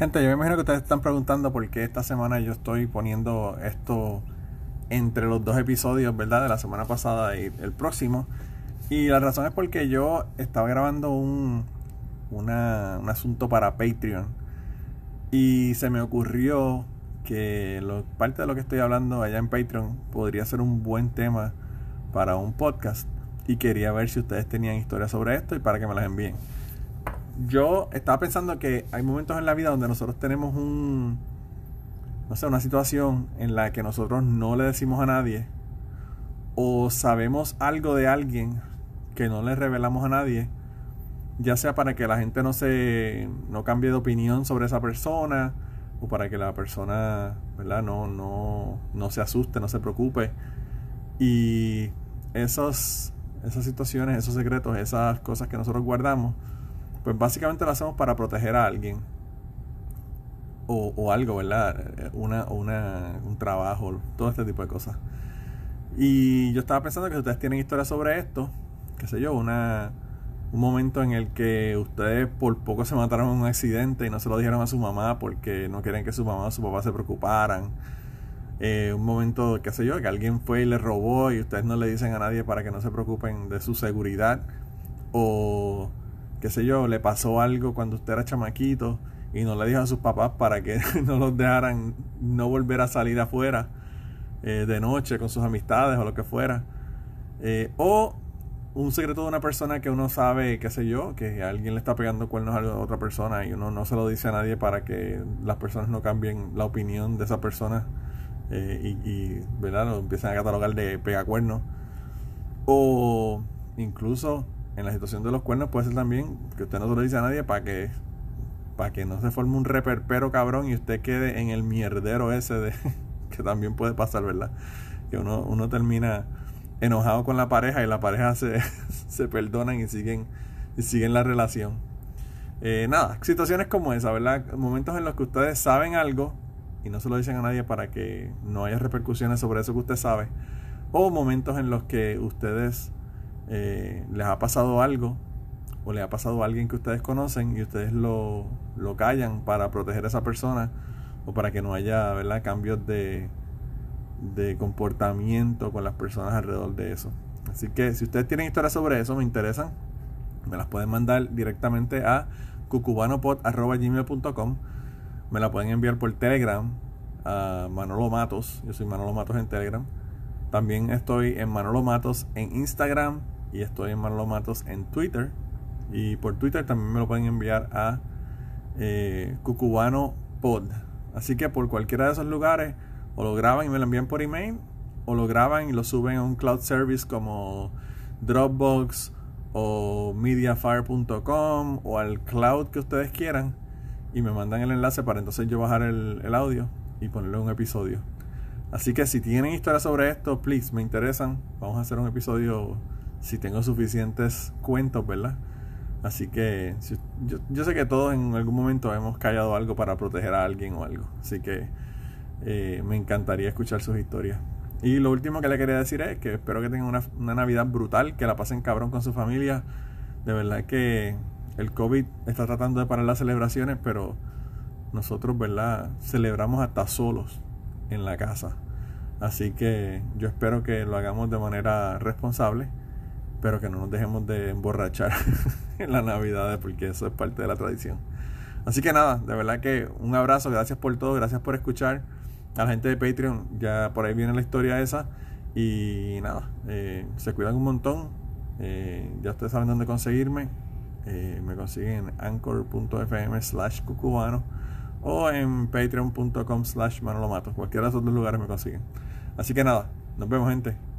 Gente, yo me imagino que ustedes están preguntando por qué esta semana yo estoy poniendo esto entre los dos episodios, ¿verdad? De la semana pasada y el próximo. Y la razón es porque yo estaba grabando un, un asunto para Patreon. Y se me ocurrió que parte de lo que estoy hablando allá en Patreon podría ser un buen tema para un podcast. Y quería ver si ustedes tenían historias sobre esto y para que me las envíen. Yo estaba pensando que hay momentos en la vida donde nosotros tenemos un, no sé, una situación en la que nosotros no le decimos a nadie o sabemos algo de alguien que no le revelamos a nadie, ya sea para que la gente no se no cambie de opinión sobre esa persona o para que la persona, ¿verdad? No no no se asuste, no se preocupe. Y esos esas situaciones, esos secretos, esas cosas que nosotros guardamos, pues básicamente lo hacemos para proteger a alguien o, o algo, ¿verdad? Una, una, un trabajo, todo este tipo de cosas. Y yo estaba pensando que ustedes tienen historias sobre esto, qué sé yo, una, un momento en el que ustedes por poco se mataron en un accidente y no se lo dijeron a su mamá porque no quieren que su mamá o su papá se preocuparan. Eh, un momento, qué sé yo, que alguien fue y le robó y ustedes no le dicen a nadie para que no se preocupen de su seguridad. O, qué sé yo, le pasó algo cuando usted era chamaquito y no le dijo a sus papás para que no los dejaran no volver a salir afuera eh, de noche con sus amistades o lo que fuera. Eh, o un secreto de una persona que uno sabe, qué sé yo, que alguien le está pegando cuernos a otra persona y uno no se lo dice a nadie para que las personas no cambien la opinión de esa persona eh, y, ¿verdad? lo empiezan a catalogar de pegacuernos. O incluso en la situación de los cuernos puede ser también que usted no se lo dice a nadie para que para que no se forme un reperpero cabrón y usted quede en el mierdero ese de que también puede pasar, ¿verdad? Que uno, uno termina enojado con la pareja y la pareja se, se perdonan y siguen, y siguen la relación. Eh, nada, situaciones como esa, ¿verdad? Momentos en los que ustedes saben algo y no se lo dicen a nadie para que no haya repercusiones sobre eso que usted sabe. O momentos en los que ustedes eh, les ha pasado algo o le ha pasado a alguien que ustedes conocen y ustedes lo, lo callan para proteger a esa persona o para que no haya cambios de, de comportamiento con las personas alrededor de eso. Así que si ustedes tienen historias sobre eso, me interesan, me las pueden mandar directamente a cucubanopod.gmail.com Me la pueden enviar por Telegram a Manolo Matos. Yo soy Manolo Matos en Telegram. También estoy en Manolo Matos en Instagram y estoy en Manolo Matos en Twitter. Y por Twitter también me lo pueden enviar a eh, Cucubano Pod. Así que por cualquiera de esos lugares o lo graban y me lo envían por email, o lo graban y lo suben a un cloud service como Dropbox o mediafire.com o al cloud que ustedes quieran y me mandan el enlace para entonces yo bajar el, el audio y ponerle un episodio. Así que si tienen historias sobre esto, please, me interesan. Vamos a hacer un episodio si tengo suficientes cuentos, ¿verdad? Así que yo, sé que todos en algún momento hemos callado algo para proteger a alguien o algo. Así que eh, me encantaría escuchar sus historias. Y lo último que le quería decir es que espero que tengan una, una Navidad brutal, que la pasen cabrón con su familia. De verdad que el COVID está tratando de parar las celebraciones, pero nosotros, ¿verdad? Celebramos hasta solos en la casa. Así que yo espero que lo hagamos de manera responsable, pero que no nos dejemos de emborrachar en la Navidad, porque eso es parte de la tradición. Así que nada, de verdad que un abrazo, gracias por todo, gracias por escuchar a la gente de Patreon. Ya por ahí viene la historia esa. Y nada, eh, se cuidan un montón. Eh, ya ustedes saben dónde conseguirme. Eh, me consiguen en anchor.fm slash cucubano o en patreon.com slash manolomato. Cualquiera de esos dos lugares me consiguen. Así que nada, nos vemos gente.